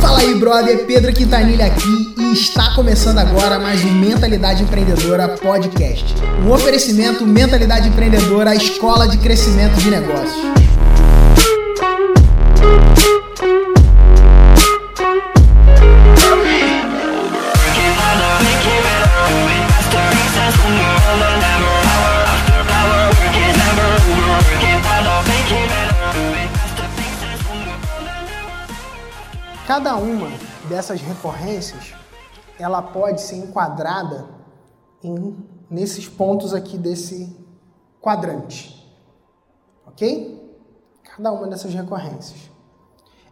Fala aí, brother, Pedro Quintanilha aqui e está começando agora mais um Mentalidade Empreendedora Podcast. Um oferecimento Mentalidade Empreendedora, a escola de crescimento de negócios. Cada uma dessas recorrências, ela pode ser enquadrada em, nesses pontos aqui desse quadrante. Ok? Cada uma dessas recorrências.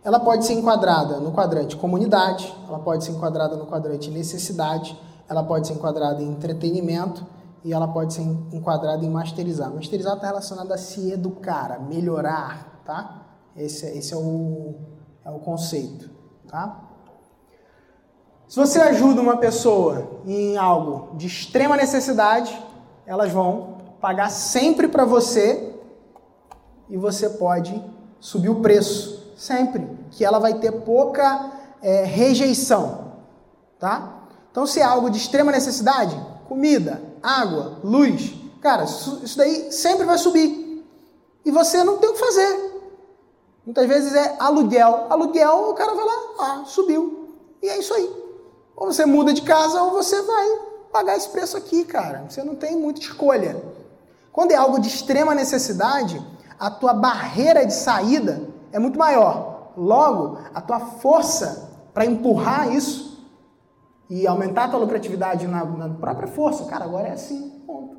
Ela pode ser enquadrada no quadrante comunidade, ela pode ser enquadrada no quadrante necessidade, ela pode ser enquadrada em entretenimento e ela pode ser enquadrada em masterizar. Masterizar está relacionado a se educar, a melhorar, tá? Esse, esse é, o, é o conceito. Tá? Se você ajuda uma pessoa em algo de extrema necessidade, elas vão pagar sempre para você e você pode subir o preço, sempre, que ela vai ter pouca é, rejeição, tá? Então, se é algo de extrema necessidade, comida, água, luz, cara, isso daí sempre vai subir e você não tem o que fazer. Muitas vezes é aluguel. Aluguel, o cara vai lá, ah, subiu. E é isso aí. Ou você muda de casa ou você vai pagar esse preço aqui, cara. Você não tem muita escolha. Quando é algo de extrema necessidade, a tua barreira de saída é muito maior. Logo, a tua força para empurrar isso e aumentar a tua lucratividade na, na, própria força, cara, agora é assim, ponto.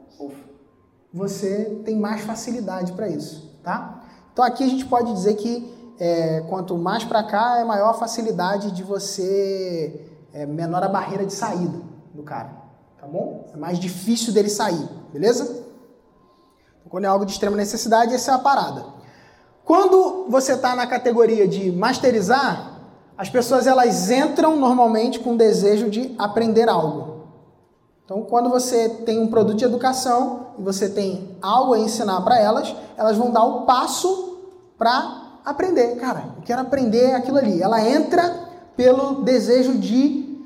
Você tem mais facilidade para isso, tá? Então aqui a gente pode dizer que é, quanto mais para cá é maior a facilidade de você, é, menor a barreira de saída do cara, tá bom? É mais difícil dele sair, beleza? Então, quando é algo de extrema necessidade, essa é a parada. Quando você está na categoria de masterizar, as pessoas elas entram normalmente com o desejo de aprender algo. Então, quando você tem um produto de educação e você tem algo a ensinar para elas, elas vão dar o passo para aprender. Cara, eu quero aprender aquilo ali. Ela entra pelo desejo de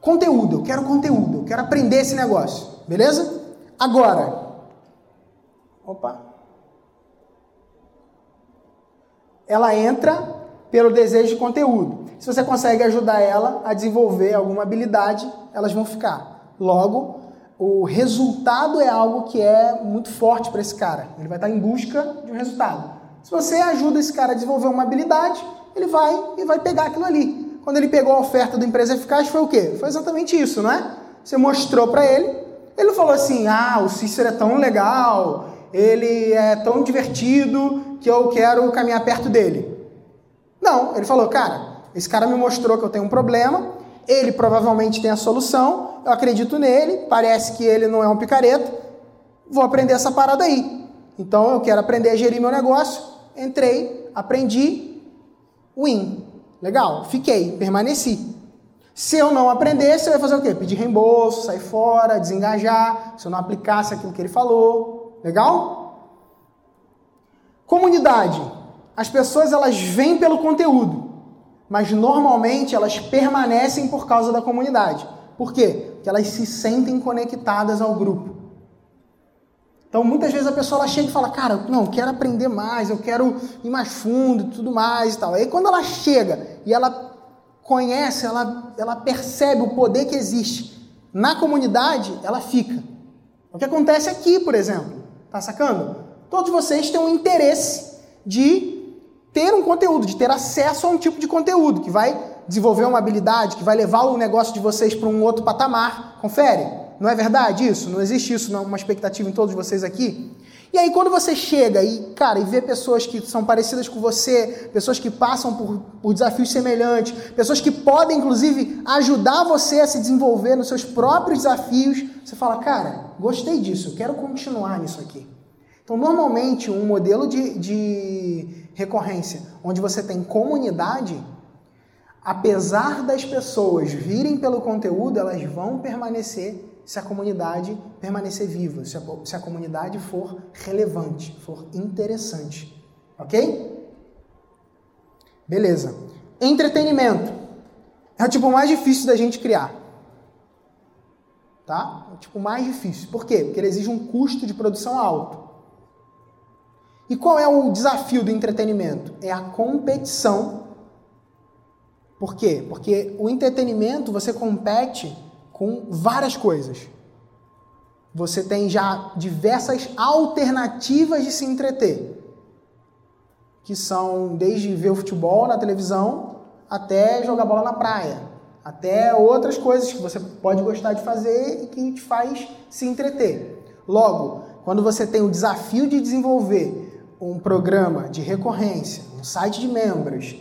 conteúdo. Eu quero conteúdo, eu quero aprender esse negócio. Beleza? Agora. Opa. Ela entra pelo desejo de conteúdo. Se você consegue ajudar ela a desenvolver alguma habilidade, elas vão ficar. Logo, o resultado é algo que é muito forte para esse cara. Ele vai estar em busca de um resultado. Se você ajuda esse cara a desenvolver uma habilidade, ele vai e vai pegar aquilo ali. Quando ele pegou a oferta da empresa eficaz, foi o quê? Foi exatamente isso, não é? Você mostrou para ele, ele falou assim: ah, o Cícero é tão legal, ele é tão divertido que eu quero caminhar perto dele. Não, ele falou: cara, esse cara me mostrou que eu tenho um problema, ele provavelmente tem a solução, eu acredito nele, parece que ele não é um picareta, vou aprender essa parada aí. Então eu quero aprender a gerir meu negócio, entrei, aprendi, win. Legal, fiquei, permaneci. Se eu não aprendesse, eu ia fazer o quê? Pedir reembolso, sair fora, desengajar, se eu não aplicasse aquilo que ele falou. Legal? Comunidade. As pessoas elas vêm pelo conteúdo, mas normalmente elas permanecem por causa da comunidade. Por quê? Porque elas se sentem conectadas ao grupo. Então, muitas vezes a pessoa ela chega e fala, cara, não, eu quero aprender mais, eu quero ir mais fundo e tudo mais e tal. Aí quando ela chega e ela conhece, ela, ela percebe o poder que existe na comunidade, ela fica. O que acontece aqui, por exemplo, tá sacando? Todos vocês têm um interesse de ter um conteúdo, de ter acesso a um tipo de conteúdo que vai desenvolver uma habilidade, que vai levar o negócio de vocês para um outro patamar. Confere? Não é verdade isso? Não existe isso, não, uma expectativa em todos vocês aqui? E aí, quando você chega e, cara, e vê pessoas que são parecidas com você, pessoas que passam por, por desafios semelhantes, pessoas que podem, inclusive, ajudar você a se desenvolver nos seus próprios desafios, você fala, cara, gostei disso, quero continuar nisso aqui. Então, normalmente, um modelo de, de recorrência onde você tem comunidade, apesar das pessoas virem pelo conteúdo, elas vão permanecer se a comunidade permanecer viva, se a, se a comunidade for relevante, for interessante. Ok? Beleza. Entretenimento. É o tipo mais difícil da gente criar. Tá? É o tipo mais difícil. Por quê? Porque ele exige um custo de produção alto. E qual é o desafio do entretenimento? É a competição. Por quê? Porque o entretenimento você compete com várias coisas. Você tem já diversas alternativas de se entreter, que são desde ver o futebol na televisão até jogar bola na praia, até outras coisas que você pode gostar de fazer e que te faz se entreter. Logo, quando você tem o desafio de desenvolver um programa de recorrência, um site de membros,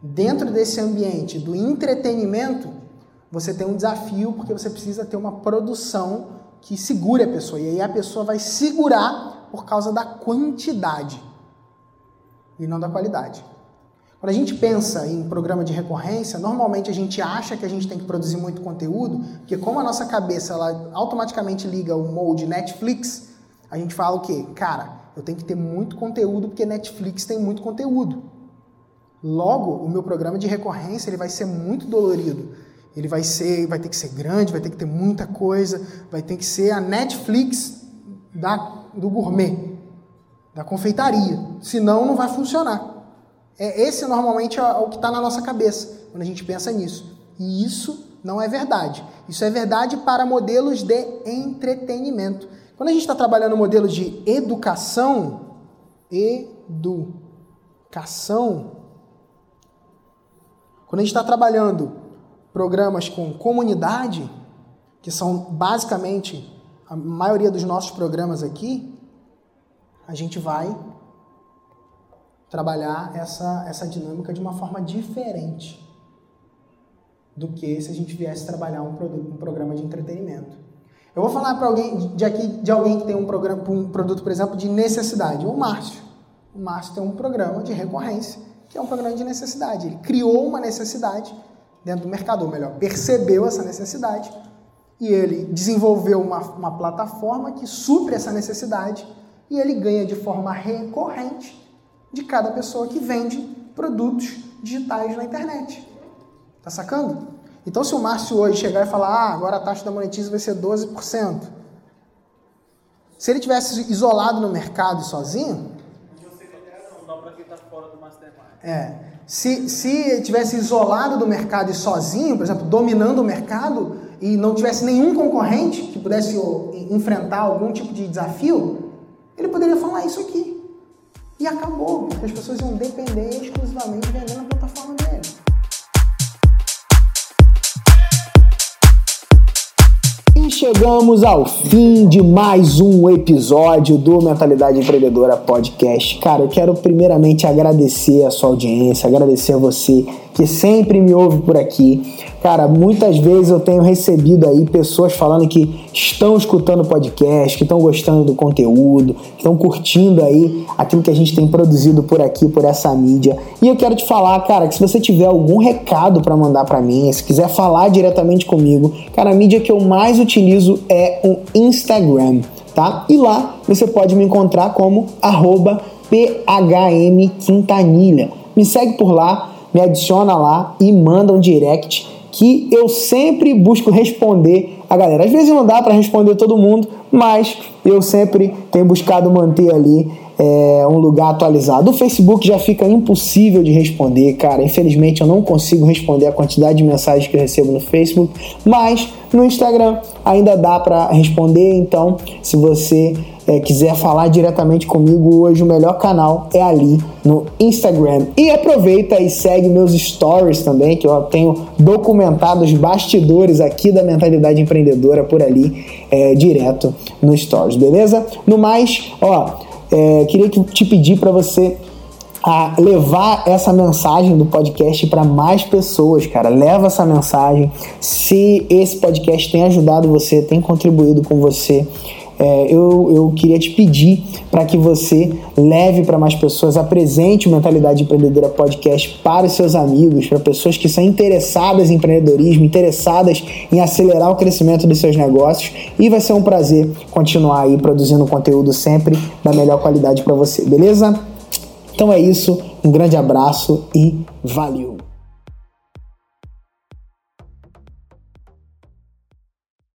dentro desse ambiente do entretenimento, você tem um desafio porque você precisa ter uma produção que segure a pessoa. E aí a pessoa vai segurar por causa da quantidade e não da qualidade. Quando a gente pensa em programa de recorrência, normalmente a gente acha que a gente tem que produzir muito conteúdo, porque como a nossa cabeça ela automaticamente liga o mode Netflix, a gente fala o quê? Cara, eu tenho que ter muito conteúdo porque Netflix tem muito conteúdo. Logo, o meu programa de recorrência ele vai ser muito dolorido. Ele vai ser, vai ter que ser grande, vai ter que ter muita coisa, vai ter que ser a Netflix da, do gourmet, da confeitaria. Senão não vai funcionar. É, esse normalmente é o que está na nossa cabeça quando a gente pensa nisso. E isso não é verdade. Isso é verdade para modelos de entretenimento. Quando a gente está trabalhando modelo de educação, educação, quando a gente está trabalhando programas com comunidade, que são basicamente a maioria dos nossos programas aqui, a gente vai trabalhar essa, essa dinâmica de uma forma diferente do que se a gente viesse trabalhar um, produto, um programa de entretenimento. Eu vou falar para alguém de aqui de alguém que tem um programa, um produto, por exemplo, de necessidade. O Márcio. O Márcio tem um programa de recorrência, que é um programa de necessidade. Ele criou uma necessidade dentro do mercado, ou melhor, percebeu essa necessidade e ele desenvolveu uma, uma plataforma que supre essa necessidade e ele ganha de forma recorrente de cada pessoa que vende produtos digitais na internet. Tá sacando? Então, se o Márcio hoje chegar e falar, ah, agora a taxa da monetização vai ser 12%, se ele tivesse isolado no mercado e sozinho. É. Se, se tivesse isolado do mercado e sozinho, por exemplo, dominando o mercado e não tivesse nenhum concorrente que pudesse enfrentar algum tipo de desafio, ele poderia falar isso aqui. E acabou, porque as pessoas iam depender exclusivamente vendendo a plataforma chegamos ao fim de mais um episódio do Mentalidade Empreendedora Podcast. Cara, eu quero primeiramente agradecer a sua audiência, agradecer a você que sempre me ouve por aqui. Cara, muitas vezes eu tenho recebido aí pessoas falando que estão escutando o podcast, que estão gostando do conteúdo, que estão curtindo aí aquilo que a gente tem produzido por aqui, por essa mídia. E eu quero te falar, cara, que se você tiver algum recado para mandar para mim, se quiser falar diretamente comigo, cara, a mídia que eu mais utilizo é o Instagram, tá? E lá você pode me encontrar como arroba. Me segue por lá, me adiciona lá e manda um direct que eu sempre busco responder a galera. Às vezes não dá para responder todo mundo, mas eu sempre tenho buscado manter ali é, um lugar atualizado. O Facebook já fica impossível de responder, cara. Infelizmente eu não consigo responder a quantidade de mensagens que eu recebo no Facebook, mas no Instagram ainda dá para responder. Então, se você é, quiser falar diretamente comigo hoje, o melhor canal é ali no Instagram. E aproveita e segue meus stories também, que eu tenho documentado os bastidores aqui da mentalidade empreendedora por ali, é, direto no stories, beleza? No mais, ó, é, queria te pedir para você a levar essa mensagem do podcast para mais pessoas, cara. Leva essa mensagem. Se esse podcast tem ajudado você, tem contribuído com você, é, eu, eu queria te pedir para que você leve para mais pessoas, apresente o Mentalidade Empreendedora Podcast para os seus amigos, para pessoas que são interessadas em empreendedorismo, interessadas em acelerar o crescimento dos seus negócios e vai ser um prazer continuar aí produzindo conteúdo sempre da melhor qualidade para você, beleza? Então é isso, um grande abraço e valeu!